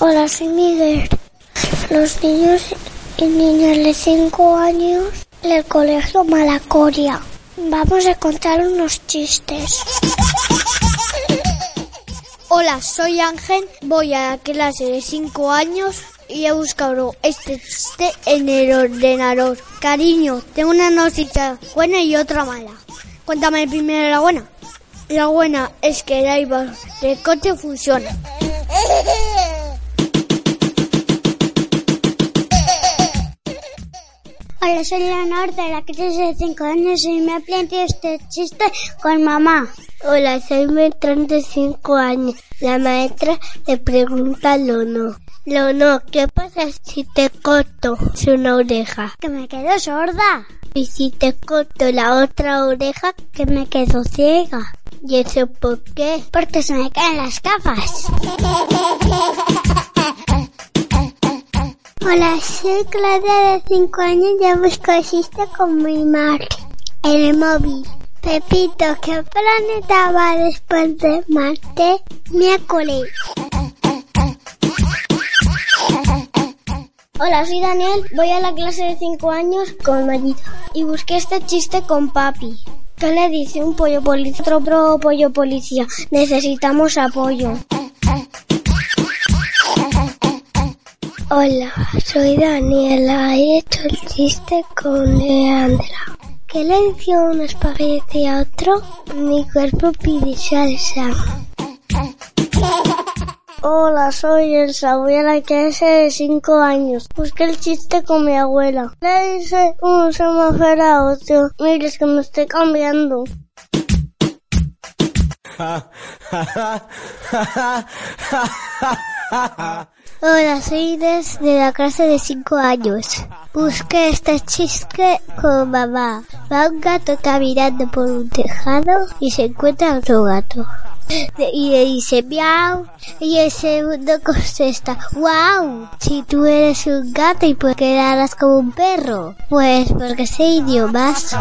Hola, soy Miguel. Los niños y niñas de 5 años del colegio Malacoria. Vamos a contar unos chistes. Hola, soy Ángel, voy a la clase de 5 años y he buscado este chiste en el ordenador. Cariño, tengo una noticia buena y otra mala. Cuéntame primero la buena. La buena es que el airbag del coche funciona. Hola, soy Leonor de la clase de 5 años y me planteado este chiste con mamá. Hola, soy Beltrán de 5 años. La maestra le pregunta a Lono. Lono, ¿qué pasa si te corto una oreja? Que me quedo sorda. Y si te corto la otra oreja, que me quedo ciega. ¿Y eso por qué? Porque se me caen las gafas. Hola, soy Claudia de 5 años y busco chiste con mi madre en el móvil. Pepito, ¿qué planeta va después de Marte? Miércoles. Hola, soy Daniel, voy a la clase de 5 años con Mayita y busqué este chiste con papi. ¿Qué le dice un pollo policía otro pollo policía? Necesitamos apoyo. Hola, soy Daniela. He hecho el chiste con Leandra. ¿Qué le dijo un espagueti a otro? Mi cuerpo pide salsa. Hola, soy Elsa, voy a la clase de 5 años. Busqué el chiste con mi abuela. Le dice un semáforo a otro. Mire, es que me estoy cambiando. Hola, soy Inés de la clase de 5 años. Busqué este chiste con mamá. Va un gato caminando por un tejado y se encuentra otro gato. Y le dice miau. Y el segundo contesta, wow, si tú eres un gato y por qué como un perro. Pues porque sé idiomas.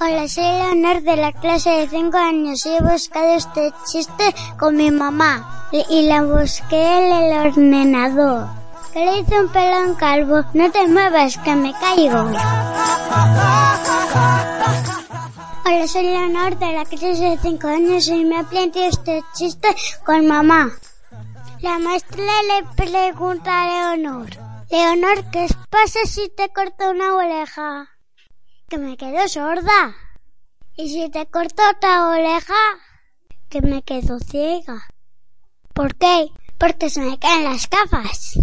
Hola, soy Leonor de la clase de 5 años y he buscado este chiste con mi mamá. Y, la busqué en el ordenador. ¿Qué le hice un pelón calvo? No te muevas, que me caigo. Hola, soy Leonor de la clase de 5 años y me ha planteado este chiste con mamá. La maestra le pregunta a Leonor, Leonor, ¿qué pasa si te corto una oreja? Que me quedo sorda. ¿Y si te corto otra oreja? Que me quedo ciega. ¿Por qué? Porque se me caen las gafas.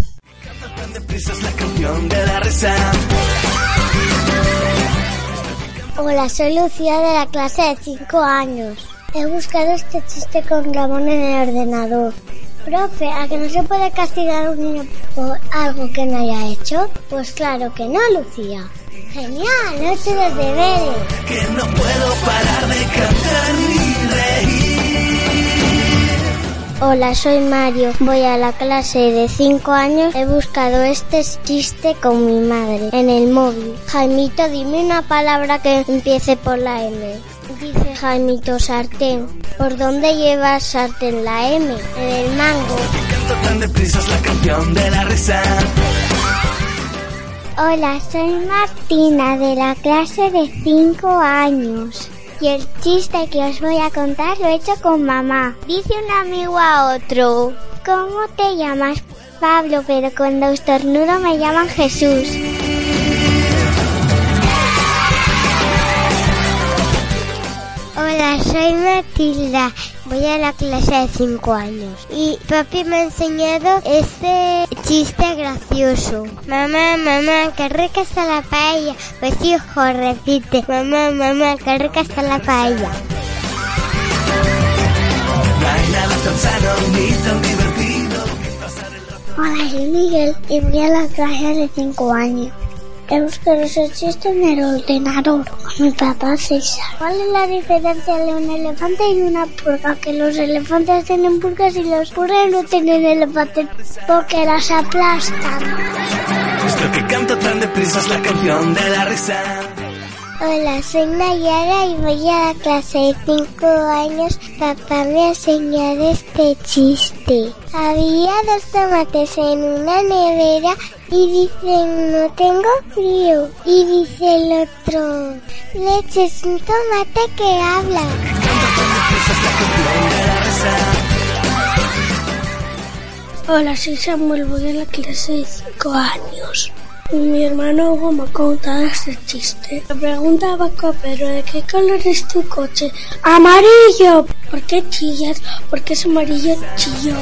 Hola, soy Lucía de la clase de 5 años. He buscado este chiste con Ramón en el ordenador. Profe, ¿a que no se puede castigar a un niño por algo que no haya hecho? Pues claro que no, Lucía. Genial, noche de deberes. Que no puedo parar de cantar ni reír. Hola, soy Mario. Voy a la clase de 5 años. He buscado este chiste con mi madre en el móvil. Jaimito, dime una palabra que empiece por la M. Dice Jaimito sartén. ¿Por dónde llevas sartén la M? En el mango. Canto tan deprisa es la canción de la risa. Hola, soy Martina de la clase de 5 años. Y el chiste que os voy a contar lo he hecho con mamá. Dice un amigo a otro, ¿cómo te llamas? Pablo, pero cuando estornudo me llaman Jesús. Hola, soy Matilda Voy a la clase de 5 años y papi me ha enseñado este chiste gracioso. Mamá, mamá, qué rica está la paella. Pues hijo, repite. Mamá, mamá, qué rica está la paella. Hola, soy Miguel y voy a la clase de 5 años. He buscado ese chiste en el ordenador mi papá César. ¿Cuál es la diferencia de un elefante y una purga? Que los elefantes tienen purgas y los purgas no tienen elefantes porque las aplastan. Esto que canto tan deprisa es la canción de la risa. Hola, soy Nayara y voy a la clase de 5 años. Papá me ha enseñado este chiste. Había dos tomates en una nevera y dicen, no tengo frío. Y dice el otro, leche es un tomate que habla. Hola, soy Samuel, voy a la clase de 5 años. Mi hermano Hugo me ha contado este chiste. Le pregunta Paco Pedro, ¿de qué color es tu coche? ¡Amarillo! ¿Por qué chillas? Porque es amarillo chillón.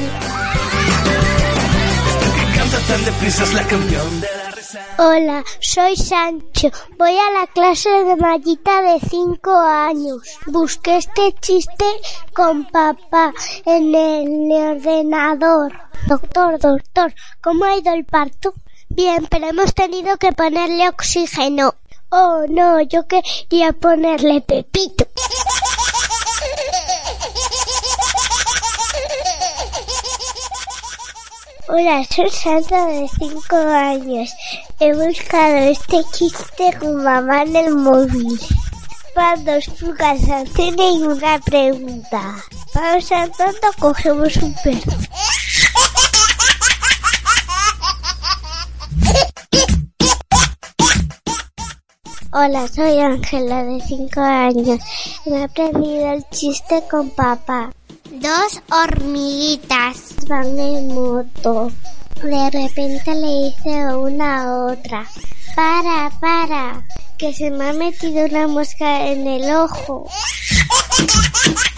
Hola, soy Sancho. Voy a la clase de mallita de 5 años. Busqué este chiste con papá en el ordenador. Doctor, doctor, ¿cómo ha ido el parto? Bien, pero hemos tenido que ponerle oxígeno. Oh, no, yo quería ponerle Pepito. Hola, soy Sandra de 5 años. He buscado este chiste con mamá en el móvil. Van dos pulgas al cine y una pregunta. Vamos andando, cogemos un perro. Hola, soy Ángela de 5 años. Me he aprendido el chiste con papá. Dos hormiguitas. Van en moto. De repente le dice una a otra. Para, para, que se me ha metido una mosca en el ojo.